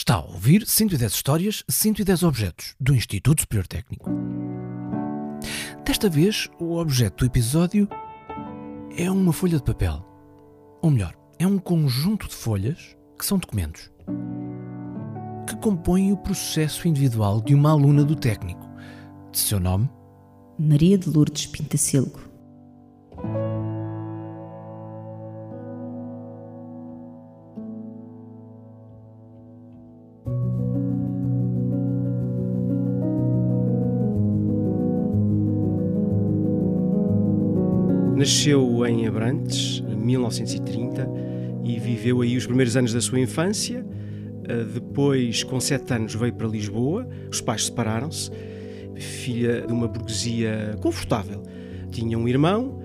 Está a ouvir 110 histórias, 110 objetos do Instituto Superior Técnico. Desta vez, o objeto do episódio é uma folha de papel. Ou melhor, é um conjunto de folhas que são documentos que compõem o processo individual de uma aluna do técnico. De seu nome? Maria de Lourdes Pintacilgo. Nasceu em Abrantes, em 1930, e viveu aí os primeiros anos da sua infância. Uh, Depois, com sete anos, veio para Lisboa. Os pais separaram-se. Filha de uma burguesia confortável. Tinha um irmão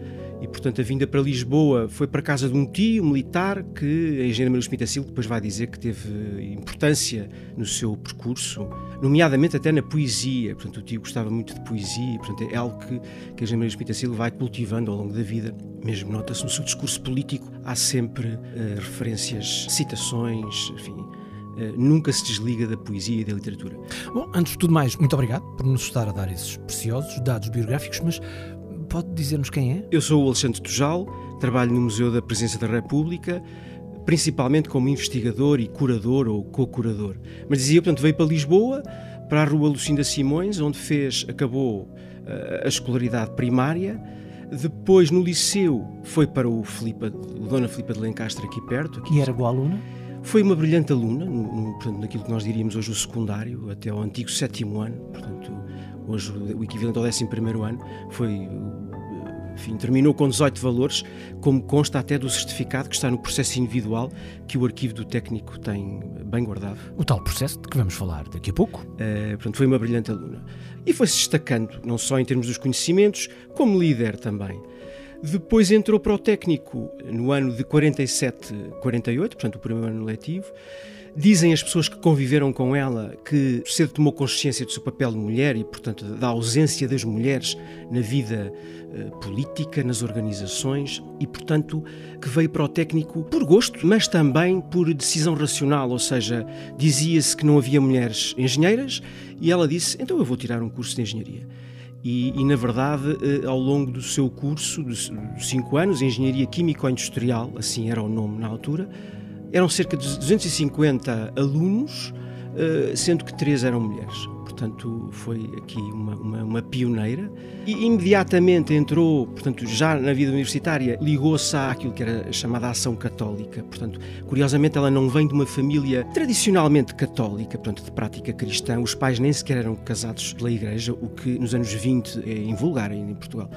e, portanto, a vinda para Lisboa foi para casa de um tio militar que a engenheira Maria Espintacil depois vai dizer que teve importância no seu percurso, nomeadamente até na poesia. Portanto, o tio gostava muito de poesia e, portanto, é algo que, que a engenheira Maria Espintacil vai cultivando ao longo da vida. Mesmo nota-se no seu discurso político, há sempre uh, referências, citações, enfim, Uh, nunca se desliga da poesia e da literatura. Bom, antes de tudo mais, muito obrigado por nos estar a dar esses preciosos dados biográficos, mas pode dizer-nos quem é? Eu sou o Alexandre Tujal, trabalho no Museu da Presença da República, principalmente como investigador e curador ou co-curador. Mas dizia, portanto, veio para Lisboa, para a Rua Lucinda Simões, onde fez, acabou uh, a escolaridade primária. Depois, no liceu, foi para o, Filipa, o Dona Filipa de Lencastre, aqui perto. Aqui E era boa aluna? Foi uma brilhante aluna, no, no, portanto, naquilo que nós diríamos hoje o secundário, até ao antigo sétimo ano, portanto, hoje o equivalente ao décimo primeiro ano, foi, enfim, terminou com 18 valores, como consta até do certificado que está no processo individual que o arquivo do técnico tem bem guardado. O tal processo de que vamos falar daqui a pouco. Uh, portanto, foi uma brilhante aluna. E foi-se destacando, não só em termos dos conhecimentos, como líder também. Depois entrou para o técnico no ano de 47-48, portanto, o primeiro ano letivo. Dizem as pessoas que conviveram com ela que cedo tomou consciência do seu papel de mulher e, portanto, da ausência das mulheres na vida uh, política, nas organizações e, portanto, que veio para o técnico por gosto, mas também por decisão racional, ou seja, dizia-se que não havia mulheres engenheiras e ela disse: então eu vou tirar um curso de engenharia. E, e, na verdade, ao longo do seu curso, dos cinco anos, Engenharia Químico-Industrial, assim era o nome na altura, eram cerca de 250 alunos, sendo que três eram mulheres. Portanto, foi aqui uma, uma, uma pioneira. E imediatamente entrou, portanto, já na vida universitária, ligou-se àquilo que era chamada ação católica. Portanto, curiosamente, ela não vem de uma família tradicionalmente católica, portanto, de prática cristã. Os pais nem sequer eram casados pela Igreja, o que nos anos 20 é invulgar ainda em Portugal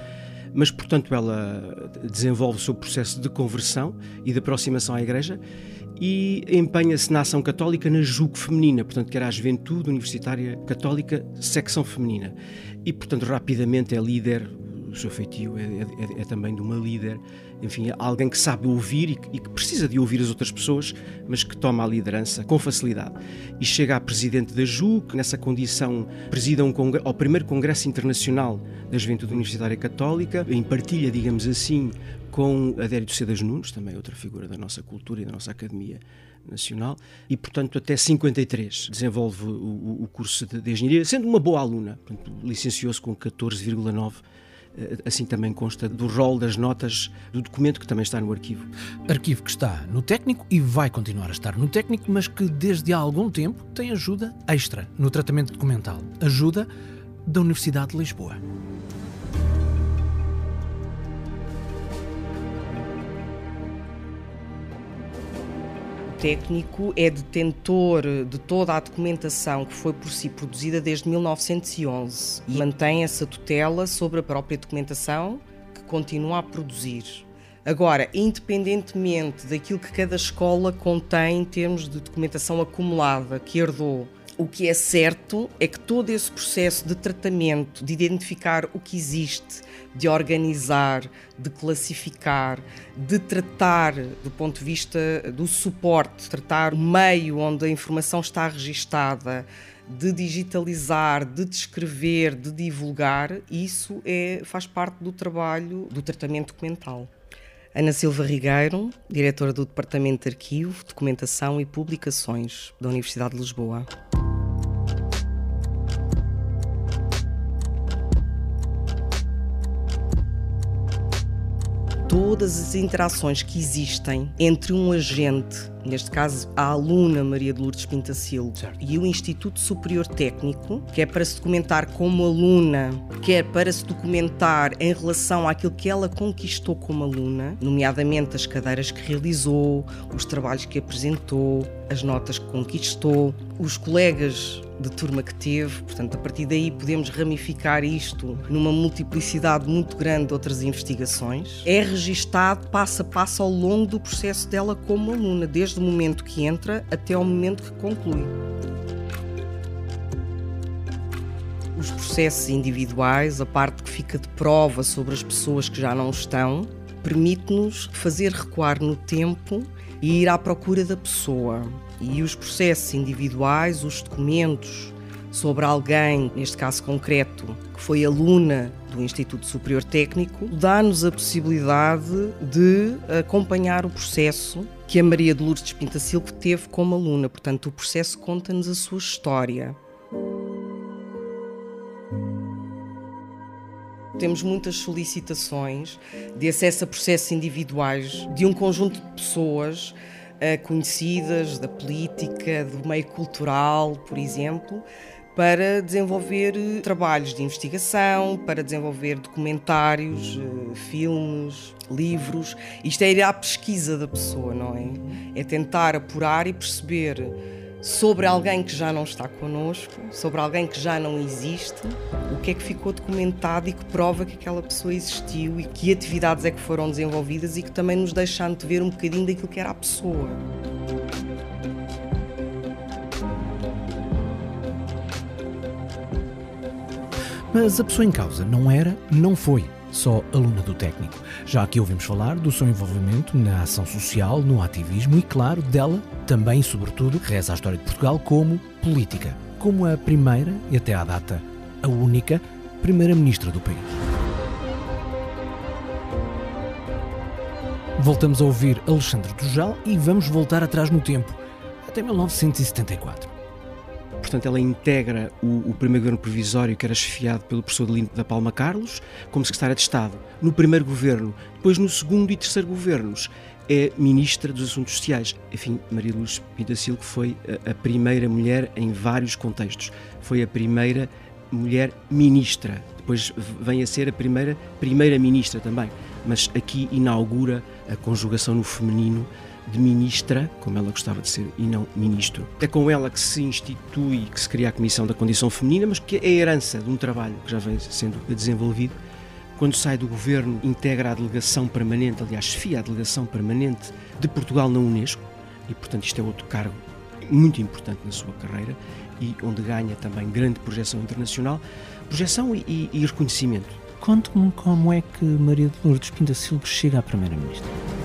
mas portanto ela desenvolve o seu processo de conversão e de aproximação à Igreja e empenha-se na ação católica na JUC feminina, portanto que era a Juventude Universitária Católica Secção Feminina. E portanto rapidamente é líder o seu feitio é, é, é, também de uma líder, enfim, alguém que sabe ouvir e que, e que, precisa de ouvir as outras pessoas, mas que toma a liderança com facilidade. E chega a presidente da JU, que nessa condição presida um ao primeiro Congresso Internacional da Juventude Universitária Católica, em partilha, digamos assim, com Adélio Cedas Nunes, também outra figura da nossa cultura e da nossa academia nacional, e portanto até 53 desenvolve o, o curso de, de engenharia, sendo uma boa aluna, licenciou-se com 14,9 assim também consta do rol das notas do documento que também está no arquivo. Arquivo que está no técnico e vai continuar a estar no técnico, mas que desde há algum tempo tem ajuda extra no tratamento documental. Ajuda da Universidade de Lisboa. Técnico é detentor de toda a documentação que foi por si produzida desde 1911 e mantém essa tutela sobre a própria documentação que continua a produzir. Agora, independentemente daquilo que cada escola contém em termos de documentação acumulada que herdou, o que é certo é que todo esse processo de tratamento, de identificar o que existe, de organizar, de classificar, de tratar do ponto de vista do suporte, tratar o meio onde a informação está registada, de digitalizar, de descrever, de divulgar, isso é, faz parte do trabalho do tratamento documental. Ana Silva Rigueiro, diretora do Departamento de Arquivo, Documentação e Publicações da Universidade de Lisboa. Todas as interações que existem entre um agente, neste caso a aluna Maria de Lourdes Pintacil, e o Instituto Superior Técnico, que é para se documentar como aluna, quer para se documentar em relação àquilo que ela conquistou como aluna, nomeadamente as cadeiras que realizou, os trabalhos que apresentou, as notas que conquistou, os colegas de turma que teve, portanto, a partir daí podemos ramificar isto numa multiplicidade muito grande de outras investigações. É registado passo a passo ao longo do processo dela como aluna, desde o momento que entra até ao momento que conclui. Os processos individuais, a parte que fica de prova sobre as pessoas que já não estão, permite-nos fazer recuar no tempo e ir à procura da pessoa. E os processos individuais, os documentos sobre alguém, neste caso concreto, que foi aluna do Instituto Superior Técnico, dá-nos a possibilidade de acompanhar o processo que a Maria de Lourdes Pintacilco teve como aluna. Portanto, o processo conta-nos a sua história. Temos muitas solicitações de acesso a processos individuais de um conjunto de pessoas conhecidas da política, do meio cultural, por exemplo, para desenvolver eh, trabalhos de investigação, para desenvolver documentários, uh, filmes, livros. Isto é ir à pesquisa da pessoa, não é? É tentar apurar e perceber sobre alguém que já não está connosco, sobre alguém que já não existe, o que é que ficou documentado e que prova que aquela pessoa existiu e que atividades é que foram desenvolvidas e que também nos deixam de ver um bocadinho daquilo que era a pessoa. Mas a pessoa em causa não era, não foi só aluna do técnico. Já aqui ouvimos falar do seu envolvimento na ação social, no ativismo e, claro, dela também sobretudo reza a história de Portugal como política, como a primeira e até à data a única primeira-ministra do país. Voltamos a ouvir Alexandre Dujal e vamos voltar atrás no tempo, até 1974. Portanto, ela integra o, o, primeiro governo provisório, que era chefiado pelo professor Delino da Palma Carlos, como secretária de Estado. No primeiro governo, depois no segundo e terceiro governos, é ministra dos Assuntos Sociais. Enfim, Maria Luz Pintacil, que foi a, a primeira mulher em vários contextos. Foi a primeira mulher ministra. Depois vem a ser a primeira primeira-ministra também. Mas aqui inaugura a conjugação no feminino de ministra, como ela gostava de ser, e não ministro. É com ela que se institui, que se cria a Comissão da Condição Feminina, mas que é a herança de um trabalho que já vem sendo desenvolvido. Quando sai do governo, integra a delegação permanente, aliás, chefia a delegação permanente de Portugal na Unesco, e portanto isto é outro cargo muito importante na sua carreira e onde ganha também grande projeção internacional, projeção e, e, e reconhecimento. Conte-me como é que Maria de Lourdes Pinta Silva chega à Primeira-Ministra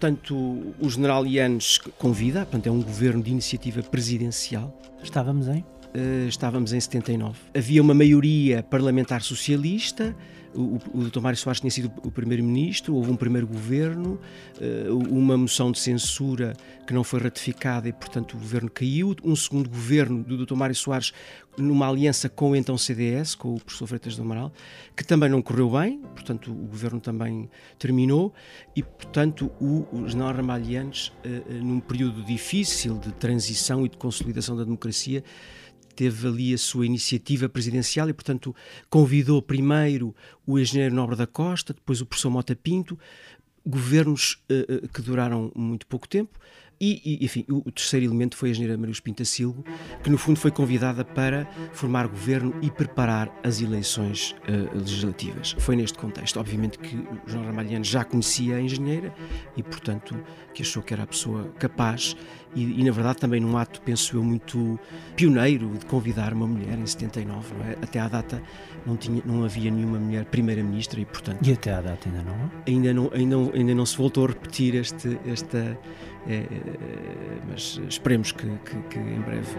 portanto, o general Yanes convida, portanto, é um governo de iniciativa presidencial. Estávamos em? Uh, estávamos em 79. Havia uma maioria parlamentar socialista, o, o Dr. Mário Soares tinha sido o primeiro-ministro, houve um primeiro governo, uh, uma moção de censura que não foi ratificada e, portanto, o governo caiu. Um segundo governo do Dr. Mário Soares, numa aliança com o então CDS, com o professor Freitas do Amaral, que também não correu bem, portanto, o governo também terminou e, portanto, o, o general Ramalhianes, uh, num período difícil de transição e de consolidação da democracia, teve ali a sua iniciativa presidencial e, portanto, convidou primeiro o engenheiro Nobre da Costa, depois o professor Mota Pinto, governos uh, que duraram muito pouco tempo, e, e, enfim, o, terceiro elemento foi a engenheira Maria Pintasilgo, que no fundo foi convidada para formar governo e preparar as eleições uh, legislativas. Foi neste contexto, obviamente, que João Ramalhiano já conhecia a engenheira e, portanto, que achou que era a pessoa capaz e, e, na verdade também num ato, penso eu, muito pioneiro de convidar uma mulher em 79, não é? Até à data não, tinha, não havia nenhuma mulher primeira-ministra e, portanto... E até à data ainda não há? Ainda não, ainda, ainda não se voltou a repetir este, esta é, é, mas esperemos que, que, que em breve.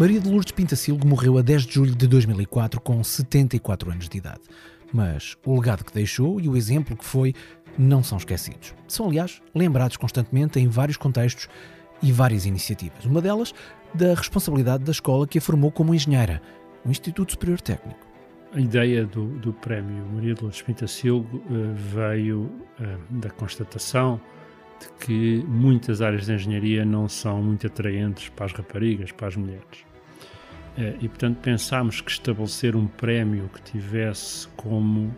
Maria de Lourdes Pintacilgo morreu a 10 de julho de 2004 com 74 anos de idade. Mas o legado que deixou e o exemplo que foi não são esquecidos. São, aliás, lembrados constantemente em vários contextos e várias iniciativas. Uma delas, da responsabilidade da escola que a formou como engenheira, o Instituto Superior Técnico. A ideia do, do prémio Maria de Lourdes Pintacilgo uh, veio uh, da constatação de que muitas áreas de engenharia não são muito atraentes para as raparigas, para as mulheres. Uh, e, portanto, pensámos que estabelecer um prémio que tivesse como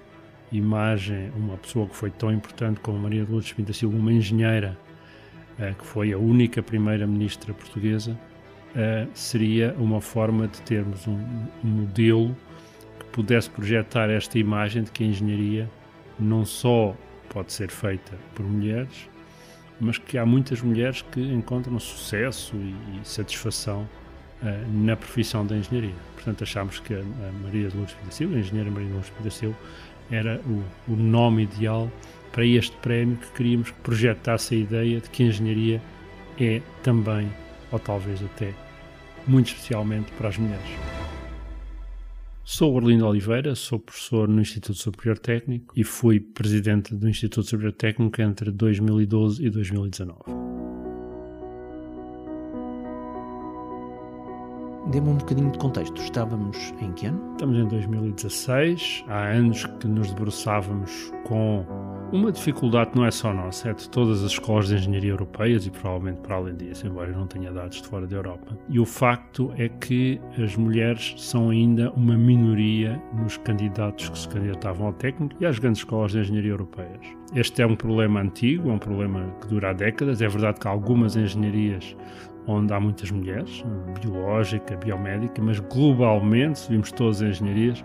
imagem uma pessoa que foi tão importante como Maria de Lourdes Pintacilgo, uma engenheira, que foi a única primeira ministra portuguesa, seria uma forma de termos um, modelo pudesse projetar esta imagem de que a engenharia não só pode ser feita por mulheres, mas que há muitas mulheres que encontram sucesso e, satisfação na profissão da engenharia. Portanto, achámos que a Maria de Lourdes Pidacil, a engenheira Maria de Lourdes Pidacil, era o, o nome ideal para este prémio que queríamos que projetasse a ideia de que a engenharia é também, ou talvez até, muito especialmente para as mulheres. Sou Orlindo Oliveira, sou professor no Instituto Superior Técnico e fui presidente do Instituto Superior Técnico entre 2012 e 2019. Dê-me um bocadinho de contexto. Estávamos em que ano? Estamos em 2016. Há anos que nos debruçávamos com uma dificuldade não é só nossa, é de todas as escolas de engenharia europeias e provavelmente para além disso, embora eu não tenha dados de fora da Europa. E o facto é que as mulheres são ainda uma minoria nos candidatos que se candidatavam ao técnico e às grandes escolas de engenharia europeias. Este é um problema antigo, é um problema que dura há décadas. É verdade que algumas engenharias onde há muitas mulheres, biológica, biomédica, mas globalmente, se vimos todas as engenharias,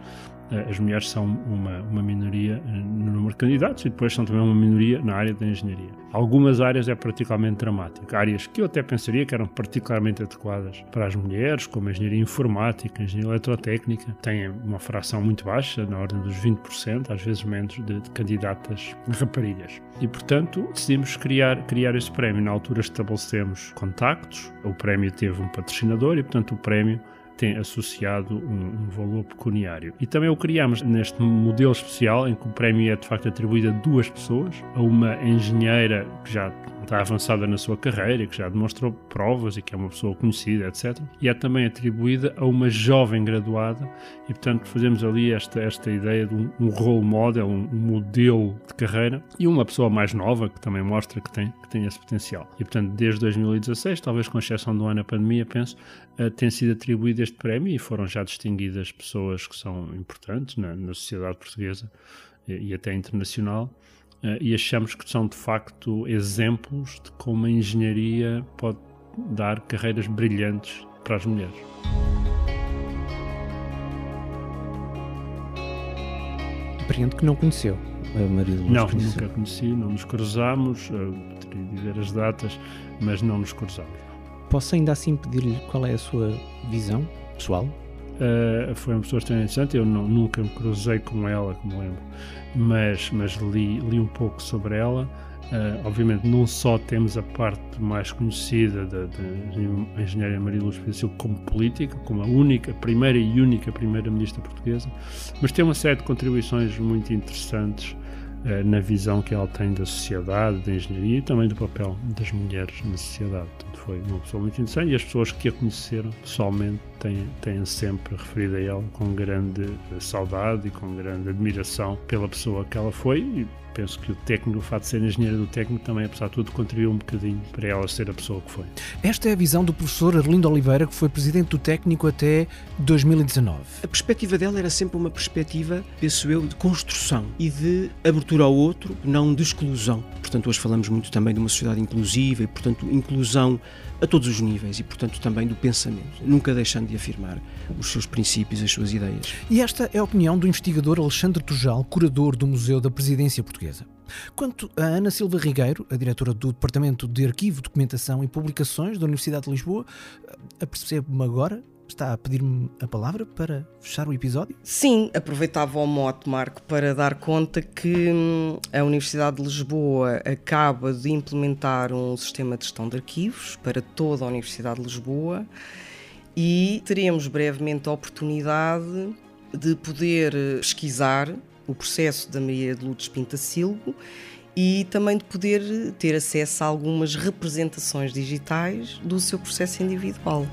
as mulheres são uma, uma minoria eh, no número de candidatos e depois são também uma minoria na área da engenharia. Algumas áreas é particularmente dramático. Áreas que eu até pensaria que eram particularmente adequadas para as mulheres, como a engenharia informática, a engenharia eletrotécnica, têm uma fração muito baixa, na ordem dos 20%, às vezes menos, de, de candidatas raparigas. E, portanto, decidimos criar, criar esse prémio. Na altura estabelecemos contactos, o prémio teve um patrocinador e, portanto, o prémio tem associado um, um, valor pecuniário. E também o criamos neste modelo especial em que o prémio é de facto atribuído a duas pessoas, a uma engenheira que já está avançada na sua carreira, que já demonstrou provas e que é uma pessoa conhecida, etc. E é também atribuída a uma jovem graduada e, portanto, fazemos ali esta, esta ideia de um, um role model, um, modelo de carreira e uma pessoa mais nova que também mostra que tem, que tem esse potencial. E, portanto, desde 2016, talvez com exceção do ano da pandemia, penso, uh, tem sido atribuído este prémio e foram já distinguidas pessoas que são importantes na, na sociedade portuguesa e, e até internacional e achamos que são de facto exemplos de como a engenharia pode dar carreiras brilhantes para as mulheres. Apreendo que não conheceu a Maria de Não, nunca conheci, não nos cruzámos, teria de dizer as datas, mas não nos cruzámos. Posso ainda assim pedir-lhe qual é a sua visão pessoal? Uh, foi uma pessoa extremamente interessante, eu não, nunca me cruzei com ela, como lembro, mas, mas li, li um pouco sobre ela. Uh, obviamente, não só temos a parte mais conhecida da, engenharia Maria Luz Pedro como política, como a única, primeira e única primeira-ministra portuguesa, mas tem uma série de contribuições muito interessantes na visão que ela tem da sociedade, da engenharia e também do papel das mulheres na sociedade. Portanto, foi uma pessoa muito interessante e as pessoas que a conheceram pessoalmente têm, têm sempre referido a ela com grande saudade e com grande admiração pela pessoa que ela foi e penso que o técnico, o fato de ser engenheiro do técnico, também, apesar de tudo, contribuiu um bocadinho para ela ser a pessoa que foi. Esta é a visão do professor Arlindo Oliveira, que foi presidente do técnico até 2019. A perspectiva dela era sempre uma perspectiva, penso eu, de construção e de abertura ao outro, não de exclusão. Portanto, hoje falamos muito também de uma sociedade inclusiva e, portanto, inclusão a todos os níveis e, portanto, também do pensamento, nunca deixando de afirmar os seus princípios, as suas ideias. E esta é a opinião do investigador Alexandre Tujal, curador do Museu da Presidência Portuguesa. Quanto a Ana Silva Rigueiro, a diretora do Departamento de Arquivo, Documentação e Publicações da Universidade de Lisboa, apercebo-me agora está a pedir-me a palavra para fechar o episódio? Sim, aproveitava o mote, Marco, para dar conta que hum, a Universidade de Lisboa acaba de implementar um sistema de gestão de arquivos para toda a Universidade de Lisboa e teremos brevemente a oportunidade de poder pesquisar o processo da Maria de Lourdes Pintacilgo e também de poder ter acesso a algumas representações digitais do seu processo individual.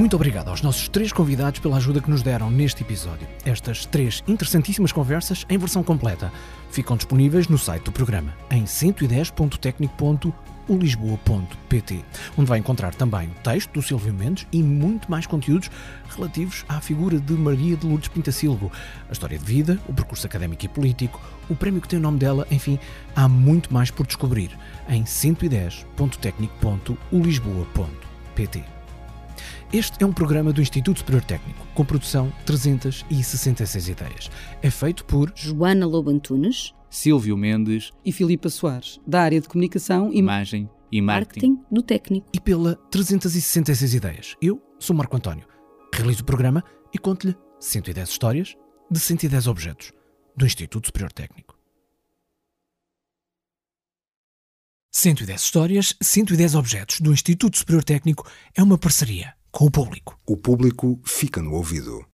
Muito obrigado aos nossos três convidados pela ajuda que nos deram neste episódio. Estas três interessantíssimas conversas em versão completa ficam disponíveis no site do programa em 110.tecnico.ulisboa.pt, onde vai encontrar também o texto do Silvio Mendes e muito mais conteúdos relativos à figura de Maria de Lourdes Pintacilgo, a história de vida, o percurso académico e político, o prémio que tem o nome dela, enfim, há muito mais por descobrir em 110.tecnico.ulisboa.pt. Este é um programa do Instituto Superior Técnico, com produção 366 ideias. É feito por Joana Lobo Antunes, Silvio Mendes e Filipa Soares, da área de comunicação e Imagem e Marketing. marketing do técnico. e pela 366 ideias. Eu sou Marco António. Realizo o programa e conto-lhe 110 histórias de 110 objetos do Instituto Superior Técnico. 110 histórias, 110 objetos do Instituto Superior Técnico é uma parceria com o público. O público fica no ouvido.